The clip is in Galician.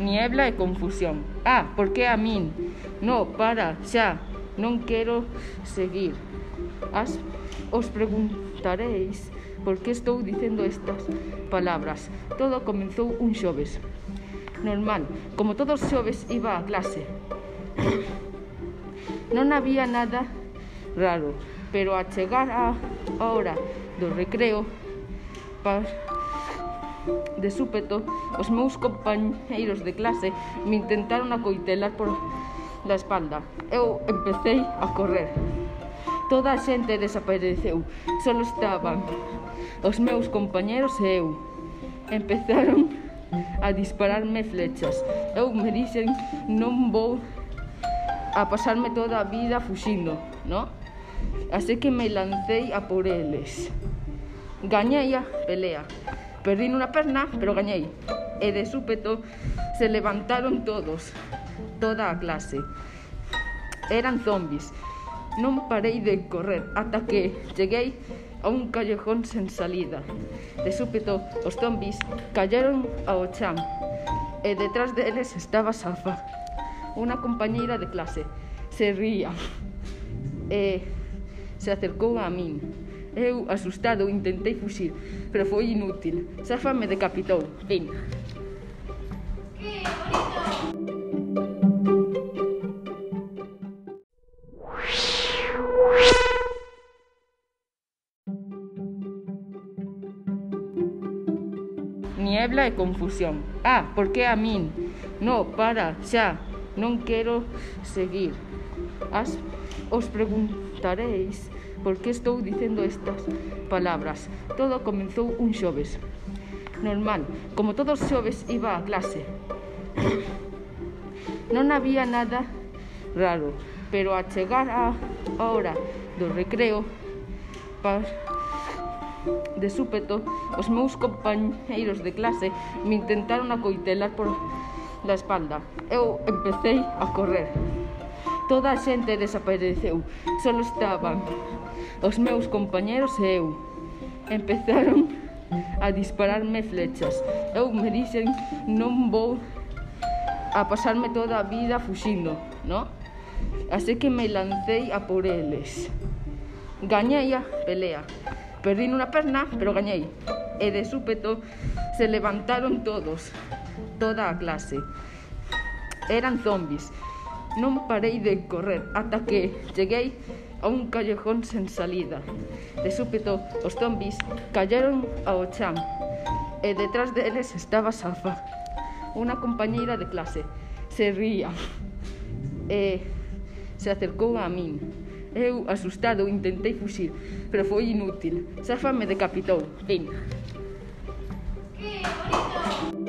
niebla e confusión. Ah, por que a min? No, para, xa, non quero seguir. Os preguntareis por que estou dicendo estas palabras. Todo comenzou un xoves. Normal, como todos os xoves iba a clase. Non había nada raro, pero a chegar a hora do recreo, pa, De súpeto, os meus compañeiros de clase me intentaron acoitelar por la espalda. Eu empecé a correr. Toda a xente desapareceu. Solo estaban os meus compañeros e eu. Empezaron a dispararme flechas. Eu me dixen non vou a pasarme toda a vida fuxindo, no? Así que me lancei a por eles. Gañei a pelea. Perdí unha perna, pero gañei. E de súpeto se levantaron todos, toda a clase. Eran zombis. Non parei de correr ata que cheguei a un callejón sen salida. De súpeto, os zombis cayeron ao chan e detrás deles estaba Safa, unha compañeira de clase. Se ría e se acercou a min. Eu, asustado, intentei fuxir, pero foi inútil. Safa me decapitou. Fin. Niebla e confusión. Ah, por que a min? No, para, xa. Non quero seguir. As, os preguntareis... Por que estou dicendo estas palabras? Todo comenzou un xoves. Normal, como todos os xoves iba a clase. Non había nada raro, pero a chegar a hora do recreo, par, de súpeto, os meus compañeiros de clase me intentaron acoitelar por la espalda. Eu empecé a correr. Toda a xente desapareceu. Solo estaban os meus compañeros e eu. Empezaron a dispararme flechas. Eu me dixen non vou a pasarme toda a vida fuxindo, no? Así que me lancei a por eles. Gañei a pelea. Perdí unha perna, pero gañei. E de súpeto se levantaron todos, toda a clase. Eran zombis. Non parei de correr ata que cheguei a un callejón sen salida. De súpeto, os zombis callaron ao chan e detrás deles estaba Safa, unha compañeira de clase. Se ría e se acercou a min. Eu, asustado, intentei fuxir, pero foi inútil. Safa me decapitou. Fin. Que bonito!